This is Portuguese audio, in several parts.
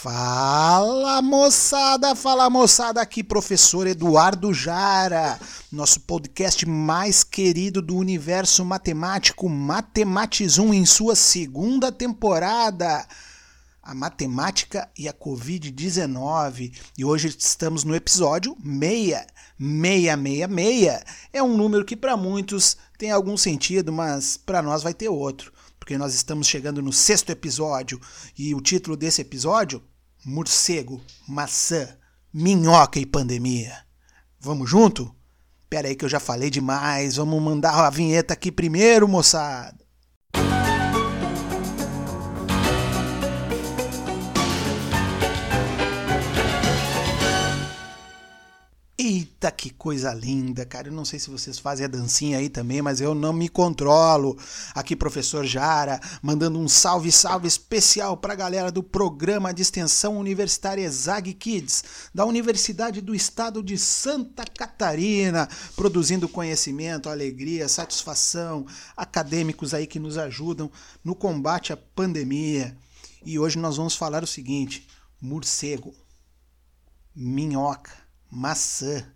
Fala moçada, fala moçada, aqui professor Eduardo Jara, nosso podcast mais querido do universo matemático, Matematizum em sua segunda temporada. A matemática e a Covid-19. E hoje estamos no episódio 6. 666 é um número que para muitos tem algum sentido, mas para nós vai ter outro porque nós estamos chegando no sexto episódio e o título desse episódio: Morcego, Maçã, Minhoca e Pandemia. Vamos junto? Pera aí que eu já falei demais, vamos mandar a vinheta aqui primeiro, moçada. Eita, que coisa linda, cara. Eu não sei se vocês fazem a dancinha aí também, mas eu não me controlo. Aqui, professor Jara, mandando um salve, salve especial para a galera do programa de extensão universitária Zag Kids, da Universidade do Estado de Santa Catarina, produzindo conhecimento, alegria, satisfação, acadêmicos aí que nos ajudam no combate à pandemia. E hoje nós vamos falar o seguinte: morcego, minhoca maçã.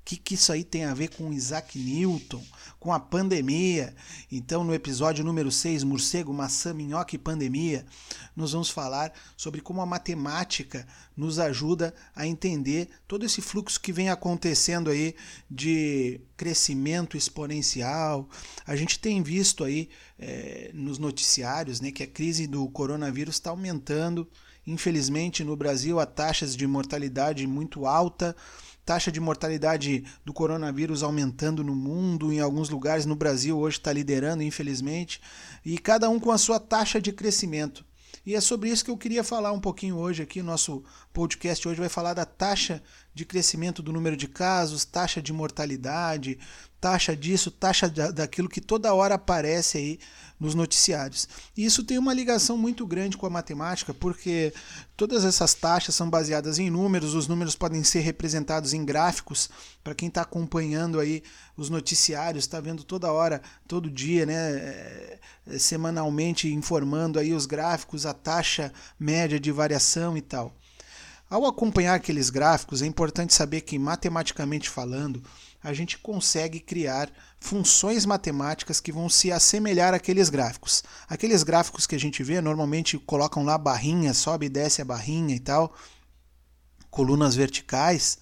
O que, que isso aí tem a ver com Isaac Newton, com a pandemia? Então, no episódio número 6, Morcego, Maçã, Minhoca e Pandemia, nós vamos falar sobre como a matemática nos ajuda a entender todo esse fluxo que vem acontecendo aí de crescimento exponencial. A gente tem visto aí é, nos noticiários né, que a crise do coronavírus está aumentando Infelizmente, no Brasil, a taxas de mortalidade muito alta, taxa de mortalidade do coronavírus aumentando no mundo, em alguns lugares no Brasil hoje está liderando, infelizmente, e cada um com a sua taxa de crescimento. E é sobre isso que eu queria falar um pouquinho hoje aqui. Nosso podcast hoje vai falar da taxa de crescimento do número de casos, taxa de mortalidade, taxa disso, taxa daquilo que toda hora aparece aí nos noticiários. E isso tem uma ligação muito grande com a matemática, porque todas essas taxas são baseadas em números, os números podem ser representados em gráficos, para quem está acompanhando aí os noticiários, está vendo toda hora, todo dia, né, é, semanalmente informando aí os gráficos, a taxa média de variação e tal. Ao acompanhar aqueles gráficos, é importante saber que, matematicamente falando, a gente consegue criar funções matemáticas que vão se assemelhar àqueles gráficos. Aqueles gráficos que a gente vê, normalmente colocam lá barrinha, sobe e desce a barrinha e tal, colunas verticais.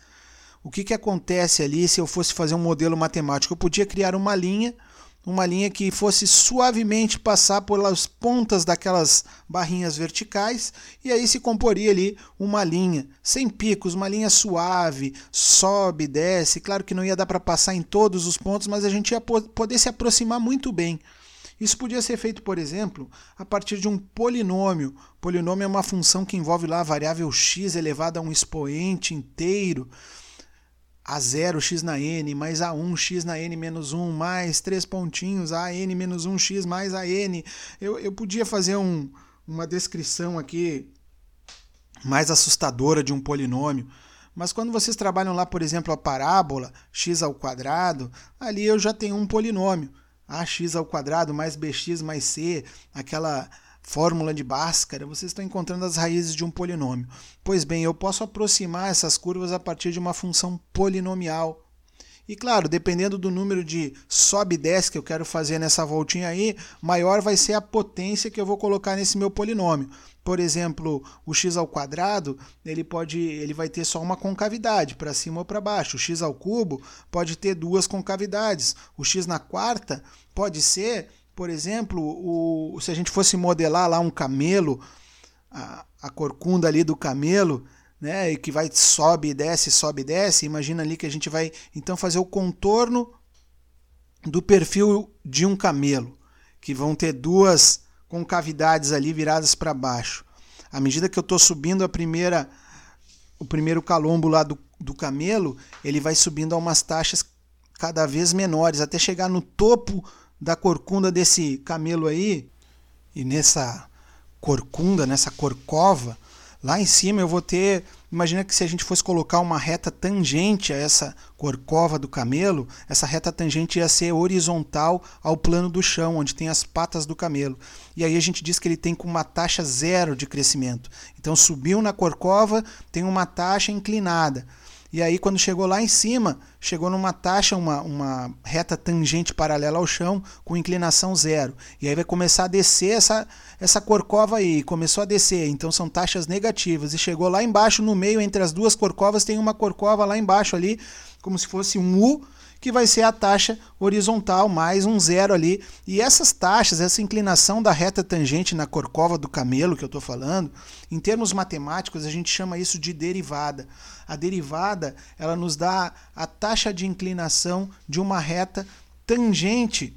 O que, que acontece ali se eu fosse fazer um modelo matemático? Eu podia criar uma linha uma linha que fosse suavemente passar pelas pontas daquelas barrinhas verticais e aí se comporia ali uma linha sem picos, uma linha suave, sobe, desce. Claro que não ia dar para passar em todos os pontos, mas a gente ia poder se aproximar muito bem. Isso podia ser feito, por exemplo, a partir de um polinômio. Polinômio é uma função que envolve lá a variável x elevada a um expoente inteiro a 0 x na n mais a 1 x na n menos 1 mais 3 pontinhos a n menos 1 x mais a n. Eu, eu podia fazer um, uma descrição aqui mais assustadora de um polinômio, mas quando vocês trabalham lá, por exemplo, a parábola x ao quadrado, ali eu já tenho um polinômio. ax ao quadrado mais bx mais c, aquela fórmula de Bhaskara, vocês estão encontrando as raízes de um polinômio. Pois bem, eu posso aproximar essas curvas a partir de uma função polinomial. E claro, dependendo do número de sobe e desce que eu quero fazer nessa voltinha aí, maior vai ser a potência que eu vou colocar nesse meu polinômio. Por exemplo, o x ao quadrado, ele pode, ele vai ter só uma concavidade, para cima ou para baixo. O x ao cubo pode ter duas concavidades. O x na quarta pode ser por exemplo, o, se a gente fosse modelar lá um camelo, a, a corcunda ali do camelo, né, e que vai sobe e desce, sobe e desce, imagina ali que a gente vai então fazer o contorno do perfil de um camelo, que vão ter duas concavidades ali viradas para baixo. À medida que eu estou subindo a primeira, o primeiro calombo lá do, do camelo, ele vai subindo a umas taxas cada vez menores, até chegar no topo da corcunda desse camelo aí, e nessa corcunda, nessa corcova, Lá em cima eu vou ter. Imagina que se a gente fosse colocar uma reta tangente a essa corcova do camelo, essa reta tangente ia ser horizontal ao plano do chão, onde tem as patas do camelo. E aí a gente diz que ele tem com uma taxa zero de crescimento. Então subiu na corcova, tem uma taxa inclinada. E aí, quando chegou lá em cima, chegou numa taxa, uma, uma reta tangente paralela ao chão, com inclinação zero. E aí vai começar a descer essa, essa corcova aí. Começou a descer, então são taxas negativas. E chegou lá embaixo, no meio, entre as duas corcovas, tem uma corcova lá embaixo ali, como se fosse um U que vai ser a taxa horizontal mais um zero ali. E essas taxas, essa inclinação da reta tangente na corcova do camelo que eu estou falando, em termos matemáticos a gente chama isso de derivada. A derivada ela nos dá a taxa de inclinação de uma reta tangente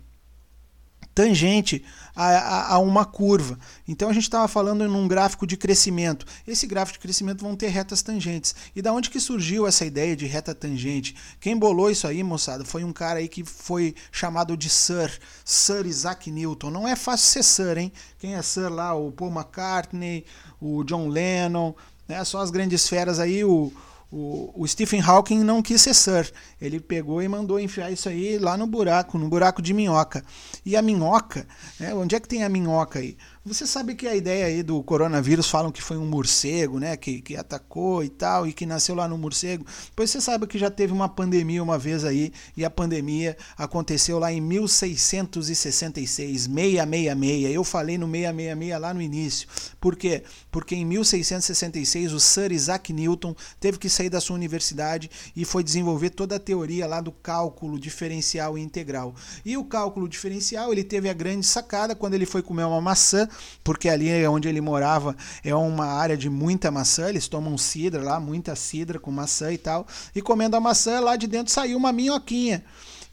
tangente a, a, a uma curva. Então a gente estava falando num gráfico de crescimento. Esse gráfico de crescimento vão ter retas tangentes. E da onde que surgiu essa ideia de reta tangente? Quem bolou isso aí, moçada, foi um cara aí que foi chamado de Sir, Sir Isaac Newton. Não é fácil ser Sir, hein? Quem é Sir lá? O Paul McCartney, o John Lennon, né? Só as grandes feras aí, o o, o, Stephen Hawking não quis ser Sir. Ele pegou e mandou enfiar isso aí lá no buraco, no buraco de minhoca. E a minhoca, né, onde é que tem a minhoca aí? Você sabe que a ideia aí do coronavírus falam que foi um morcego, né, que, que atacou e tal, e que nasceu lá no morcego. Pois você sabe que já teve uma pandemia uma vez aí, e a pandemia aconteceu lá em 1666, 666. Eu falei no 666 lá no início. Por quê? Porque em 1666 o Sir Isaac Newton teve que sair da sua universidade e foi desenvolver toda a teoria lá do cálculo diferencial e integral. E o cálculo diferencial, ele teve a grande sacada quando ele foi comer uma maçã porque ali é onde ele morava é uma área de muita maçã, eles tomam cidra lá, muita cidra com maçã e tal, e comendo a maçã, lá de dentro saiu uma minhoquinha.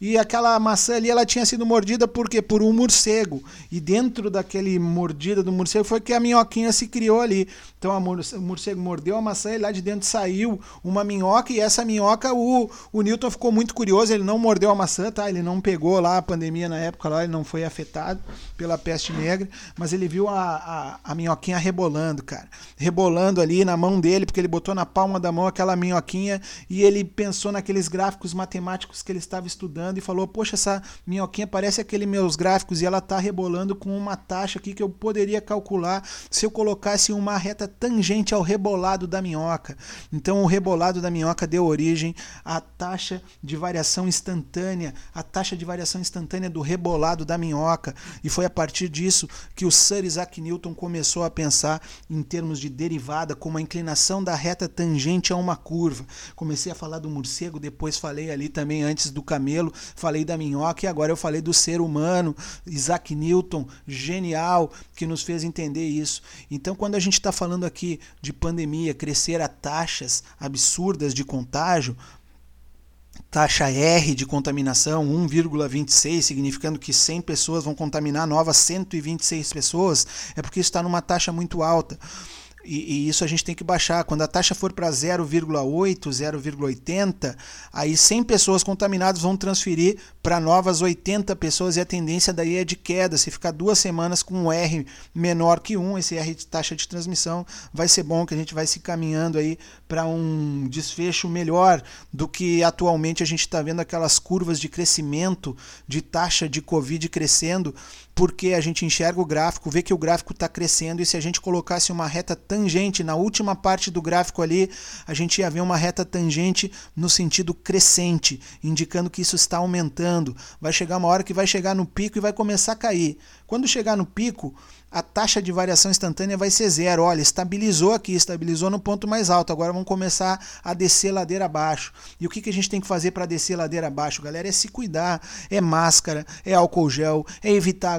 E aquela maçã ali ela tinha sido mordida por quê? Por um morcego. E dentro daquele mordida do morcego foi que a minhoquinha se criou ali. Então a o morcego mordeu a maçã e lá de dentro saiu uma minhoca e essa minhoca o, o Newton ficou muito curioso, ele não mordeu a maçã, tá? Ele não pegou lá a pandemia na época lá, ele não foi afetado pela peste negra, mas ele viu a, a, a minhoquinha rebolando, cara. Rebolando ali na mão dele, porque ele botou na palma da mão aquela minhoquinha e ele pensou naqueles gráficos matemáticos que ele estava estudando e falou: "Poxa, essa minhoquinha parece aqueles meus gráficos e ela tá rebolando com uma taxa aqui que eu poderia calcular se eu colocasse uma reta tangente ao rebolado da minhoca. Então, o rebolado da minhoca deu origem à taxa de variação instantânea, a taxa de variação instantânea do rebolado da minhoca. E foi a partir disso que o Sir Isaac Newton começou a pensar em termos de derivada, como a inclinação da reta tangente a uma curva. Comecei a falar do morcego, depois falei ali também antes do camelo, falei da minhoca e agora eu falei do ser humano, Isaac Newton, genial, que nos fez entender isso. Então, quando a gente está falando aqui de pandemia, crescer a taxas absurdas de contágio, taxa R de contaminação 1,26, significando que 100 pessoas vão contaminar novas 126 pessoas, é porque está numa taxa muito alta. E, e, isso a gente tem que baixar. Quando a taxa for para 0,8, 0,80, aí 100 pessoas contaminadas vão transferir para novas 80 pessoas e a tendência daí é de queda. Se ficar duas semanas com um R menor que 1, esse R de taxa de transmissão, vai ser bom que a gente vai se caminhando aí para um desfecho melhor do que atualmente a gente está vendo aquelas curvas de crescimento de taxa de Covid crescendo porque a gente enxerga o gráfico, vê que o gráfico está crescendo e se a gente colocasse uma reta tangente na última parte do gráfico ali, a gente ia ver uma reta tangente no sentido crescente, indicando que isso está aumentando. Vai chegar uma hora que vai chegar no pico e vai começar a cair. Quando chegar no pico, a taxa de variação instantânea vai ser zero. Olha, estabilizou aqui, estabilizou no ponto mais alto. Agora vamos começar a descer ladeira abaixo. E o que, que a gente tem que fazer para descer ladeira abaixo, galera? É se cuidar. É máscara, é álcool gel, é evitar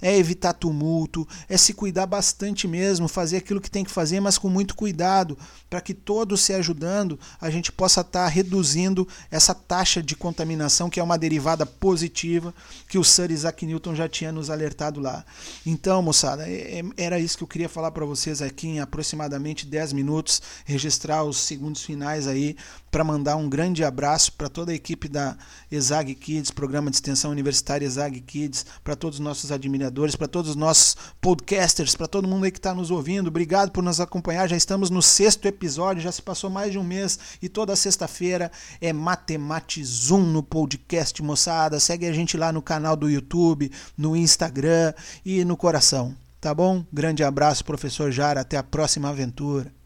é evitar tumulto, é se cuidar bastante mesmo, fazer aquilo que tem que fazer, mas com muito cuidado, para que todos se ajudando, a gente possa estar tá reduzindo essa taxa de contaminação, que é uma derivada positiva que o Sir Isaac Newton já tinha nos alertado lá. Então, moçada, é, é, era isso que eu queria falar para vocês aqui em aproximadamente 10 minutos, registrar os segundos finais aí para mandar um grande abraço para toda a equipe da ESAG Kids, Programa de Extensão Universitária ESAG Kids, para todos os nossos admiradores, para todos os nossos podcasters, para todo mundo aí que está nos ouvindo. Obrigado por nos acompanhar. Já estamos no sexto episódio, já se passou mais de um mês e toda sexta-feira é Matematizum no podcast, moçada. Segue a gente lá no canal do YouTube, no Instagram e no coração. Tá bom? Grande abraço, professor Jara. Até a próxima aventura.